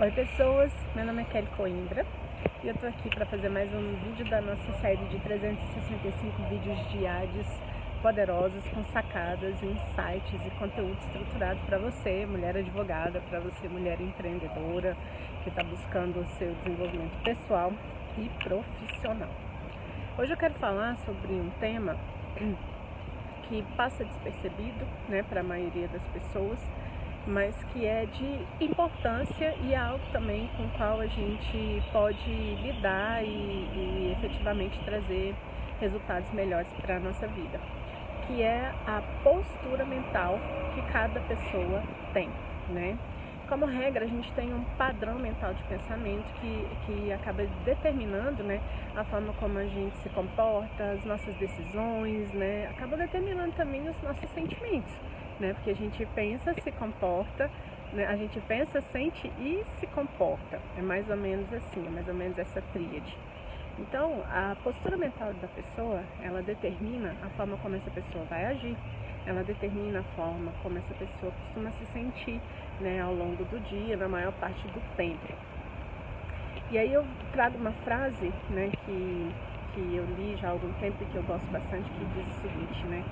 Oi pessoas, meu nome é Kelly Coimbra e eu tô aqui para fazer mais um vídeo da nossa série de 365 vídeos diários poderosos com sacadas, insights e conteúdo estruturado para você, mulher advogada, para você, mulher empreendedora que está buscando o seu desenvolvimento pessoal e profissional. Hoje eu quero falar sobre um tema que passa despercebido né, para a maioria das pessoas mas que é de importância e é algo também com o qual a gente pode lidar e, e efetivamente trazer resultados melhores para a nossa vida, que é a postura mental que cada pessoa tem, né? Como regra, a gente tem um padrão mental de pensamento que, que acaba determinando né, a forma como a gente se comporta, as nossas decisões, né, acaba determinando também os nossos sentimentos né? Porque a gente pensa, se comporta, né? a gente pensa, sente e se comporta. É mais ou menos assim, é mais ou menos essa tríade. Então, a postura mental da pessoa, ela determina a forma como essa pessoa vai agir, ela determina a forma como essa pessoa costuma se sentir né, ao longo do dia, na maior parte do tempo. E aí eu trago uma frase né, que, que eu li já há algum tempo e que eu gosto bastante, que diz o seguinte, né?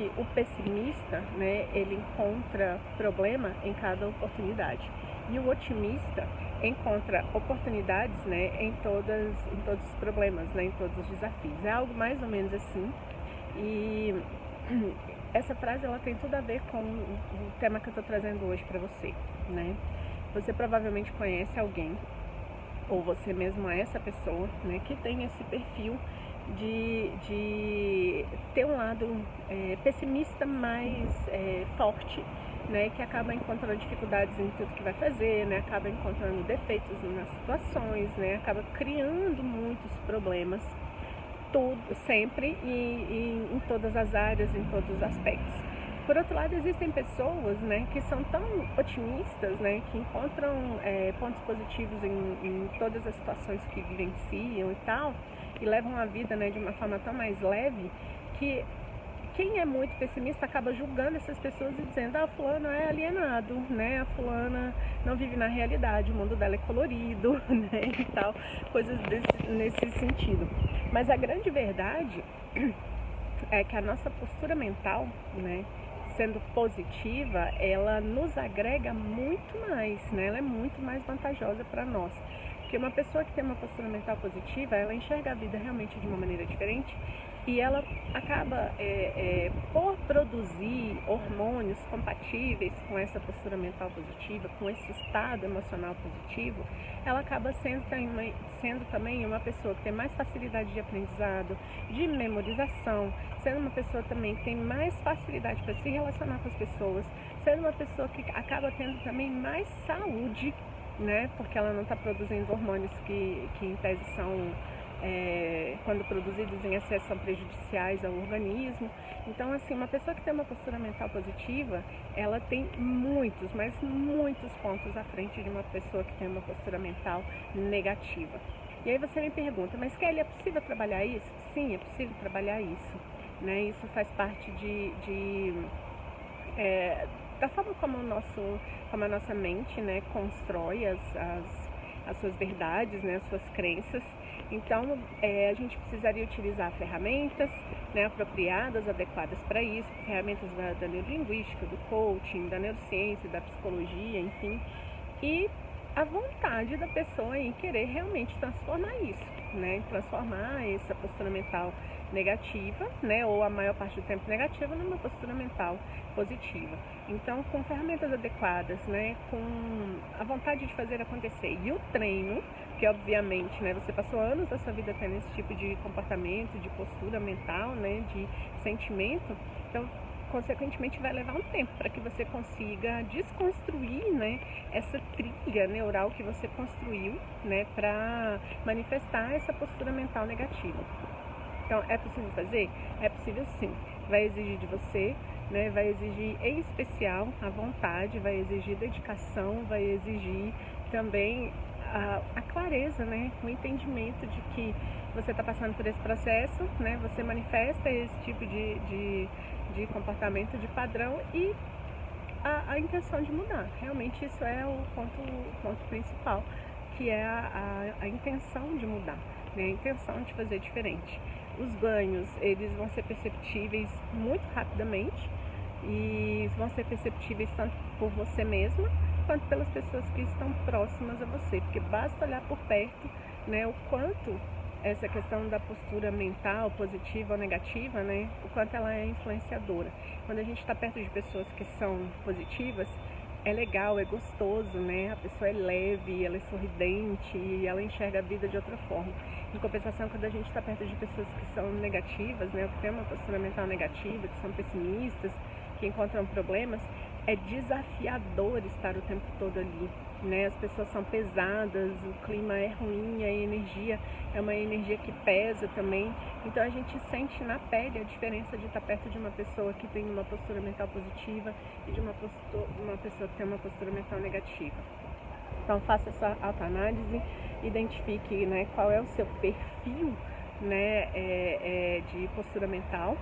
que o pessimista, né, ele encontra problema em cada oportunidade. E o otimista encontra oportunidades, né, em todas em todos os problemas, né, em todos os desafios. É algo mais ou menos assim. E essa frase ela tem tudo a ver com o tema que eu estou trazendo hoje para você, né? Você provavelmente conhece alguém ou você mesmo é essa pessoa, né, que tem esse perfil de, de ter um lado é, pessimista mais é, forte, né, que acaba encontrando dificuldades em tudo que vai fazer, né, acaba encontrando defeitos nas situações, né, acaba criando muitos problemas, tudo, sempre e, e em todas as áreas, em todos os aspectos. Por outro lado, existem pessoas né, que são tão otimistas, né, que encontram é, pontos positivos em, em todas as situações que vivenciam e tal, e levam a vida né, de uma forma tão mais leve que quem é muito pessimista acaba julgando essas pessoas e dizendo ah, a fulana é alienado, né? A fulana não vive na realidade, o mundo dela é colorido, né? E tal, coisas desse, nesse sentido. Mas a grande verdade é que a nossa postura mental, né? Sendo positiva, ela nos agrega muito mais, né? Ela é muito mais vantajosa para nós. Porque uma pessoa que tem uma postura mental positiva, ela enxerga a vida realmente de uma maneira diferente e ela acaba, é, é, por produzir hormônios compatíveis com essa postura mental positiva, com esse estado emocional positivo, ela acaba sendo, sendo também uma pessoa que tem mais facilidade de aprendizado, de memorização, sendo uma pessoa também que tem mais facilidade para se relacionar com as pessoas, sendo uma pessoa que acaba tendo também mais saúde né? Porque ela não está produzindo hormônios que, que em tese são, é, quando produzidos em excesso, são prejudiciais ao organismo. Então, assim, uma pessoa que tem uma postura mental positiva, ela tem muitos, mas muitos pontos à frente de uma pessoa que tem uma postura mental negativa. E aí você me pergunta, mas Kelly, é possível trabalhar isso? Sim, é possível trabalhar isso. Né? Isso faz parte de, de é, da forma como, o nosso, como a nossa mente né, constrói as, as, as suas verdades, né, as suas crenças. Então, é, a gente precisaria utilizar ferramentas né, apropriadas, adequadas para isso, ferramentas da, da neurolinguística, do coaching, da neurociência, da psicologia, enfim, e a vontade da pessoa em querer realmente transformar isso, né, transformar essa postura mental negativa, né, ou a maior parte do tempo negativa, numa postura mental positiva. Então, com ferramentas adequadas, né, com a vontade de fazer acontecer e o treino, que obviamente, né, você passou anos da sua vida tendo esse tipo de comportamento, de postura mental, né, de sentimento, então consequentemente vai levar um tempo para que você consiga desconstruir né, essa trilha neural que você construiu né, para manifestar essa postura mental negativa. Então, é possível fazer? É possível sim. Vai exigir de você, né? vai exigir em especial a vontade, vai exigir dedicação, vai exigir também a, a clareza, né? o entendimento de que você está passando por esse processo, né? você manifesta esse tipo de, de, de comportamento, de padrão e a, a intenção de mudar. Realmente isso é o ponto, ponto principal, que é a, a, a intenção de mudar, né? a intenção de fazer diferente. Os ganhos, eles vão ser perceptíveis muito rapidamente e vão ser perceptíveis tanto por você mesma quanto pelas pessoas que estão próximas a você, porque basta olhar por perto né, o quanto essa questão da postura mental, positiva ou negativa, né, o quanto ela é influenciadora. Quando a gente está perto de pessoas que são positivas, é legal, é gostoso, né? A pessoa é leve, ela é sorridente e ela enxerga a vida de outra forma. Em compensação, quando a gente está perto de pessoas que são negativas, né, que têm uma postura mental negativa, que são pessimistas, que encontram problemas, é desafiador estar o tempo todo ali. Né? As pessoas são pesadas, o clima é ruim, a energia é uma energia que pesa também. Então a gente sente na pele a diferença de estar perto de uma pessoa que tem uma postura mental positiva e de uma, postura, uma pessoa que tem uma postura mental negativa. Então faça essa autoanálise, identifique né, qual é o seu perfil né, é, é, de postura mental,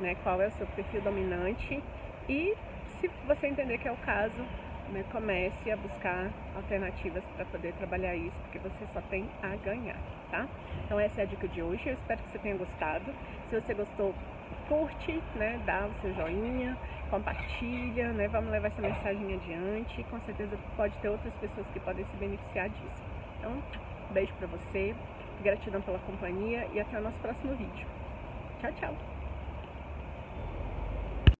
né, qual é o seu perfil dominante e se você entender que é o caso, né, comece a buscar alternativas para poder trabalhar isso, porque você só tem a ganhar, tá? Então essa é a dica de hoje, eu espero que você tenha gostado. Se você gostou, curte, né, dá o seu joinha, compartilha, né, vamos levar essa mensagem adiante. Com certeza pode ter outras pessoas que podem se beneficiar disso. Então, beijo para você, gratidão pela companhia e até o nosso próximo vídeo. Tchau, tchau!